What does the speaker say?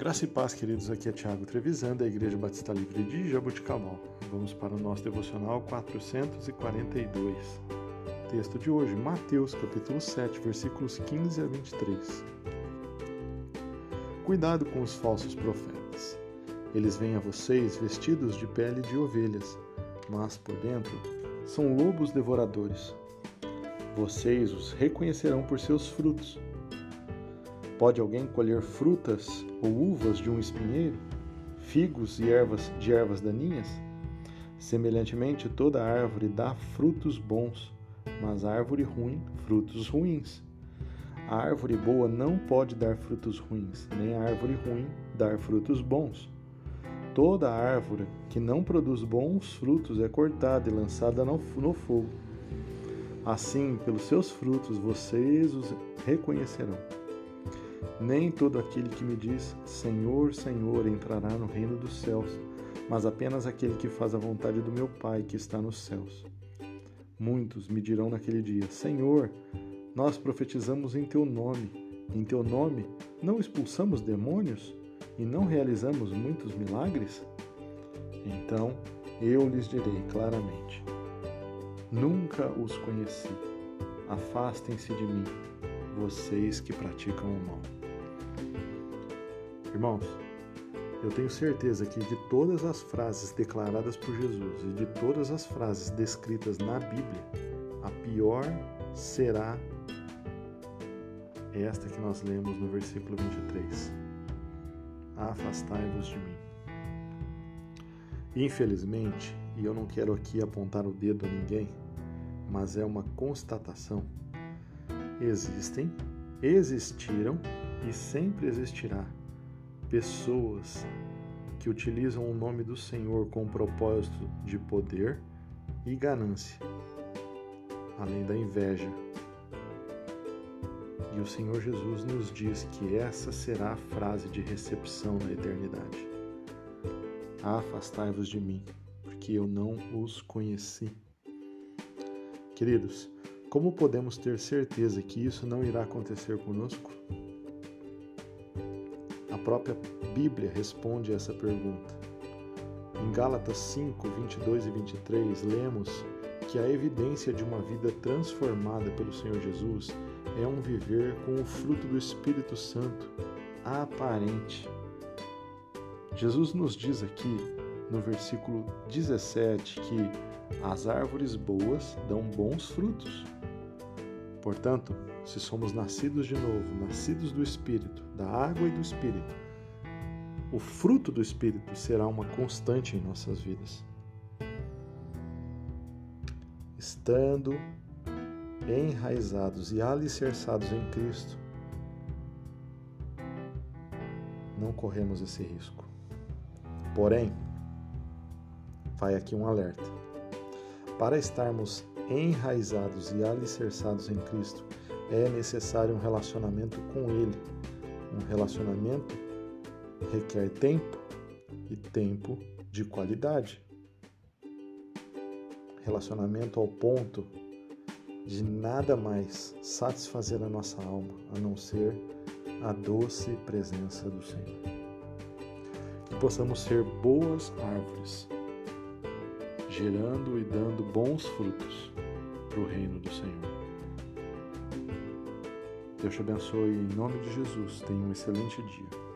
Graça e paz, queridos. Aqui é Tiago Trevisan, da Igreja Batista Livre de Jabuticabal. Vamos para o nosso devocional 442. Texto de hoje, Mateus, capítulo 7, versículos 15 a 23. Cuidado com os falsos profetas. Eles vêm a vocês vestidos de pele de ovelhas, mas por dentro são lobos devoradores. Vocês os reconhecerão por seus frutos. Pode alguém colher frutas ou uvas de um espinheiro, figos e ervas de ervas daninhas? Semelhantemente, toda árvore dá frutos bons, mas árvore ruim, frutos ruins. A árvore boa não pode dar frutos ruins, nem a árvore ruim dar frutos bons. Toda árvore que não produz bons frutos é cortada e lançada no, no fogo. Assim, pelos seus frutos vocês os reconhecerão. Nem todo aquele que me diz Senhor, Senhor entrará no reino dos céus, mas apenas aquele que faz a vontade do meu Pai que está nos céus. Muitos me dirão naquele dia: Senhor, nós profetizamos em teu nome. Em teu nome não expulsamos demônios e não realizamos muitos milagres? Então eu lhes direi claramente: Nunca os conheci. Afastem-se de mim, vocês que praticam o mal. Irmãos, eu tenho certeza que de todas as frases declaradas por Jesus e de todas as frases descritas na Bíblia, a pior será esta que nós lemos no versículo 23. Afastai-vos de mim. Infelizmente, e eu não quero aqui apontar o dedo a ninguém, mas é uma constatação. Existem, existiram e sempre existirá pessoas que utilizam o nome do Senhor com o propósito de poder e ganância, além da inveja. E o Senhor Jesus nos diz que essa será a frase de recepção na eternidade. Afastai-vos de mim, porque eu não os conheci. Queridos, como podemos ter certeza que isso não irá acontecer conosco? A própria Bíblia responde essa pergunta. Em Gálatas 5, 22 e 23, lemos que a evidência de uma vida transformada pelo Senhor Jesus é um viver com o fruto do Espírito Santo aparente. Jesus nos diz aqui no versículo 17 que as árvores boas dão bons frutos. Portanto, se somos nascidos de novo, nascidos do Espírito, da água e do Espírito, o fruto do Espírito será uma constante em nossas vidas. Estando enraizados e alicerçados em Cristo, não corremos esse risco. Porém, vai aqui um alerta. Para estarmos enraizados e alicerçados em Cristo, é necessário um relacionamento com Ele. Um relacionamento requer tempo e tempo de qualidade. Relacionamento ao ponto de nada mais satisfazer a nossa alma a não ser a doce presença do Senhor. Que possamos ser boas árvores gerando e dando bons frutos para o reino do Senhor. Deus te abençoe em nome de Jesus. Tenha um excelente dia.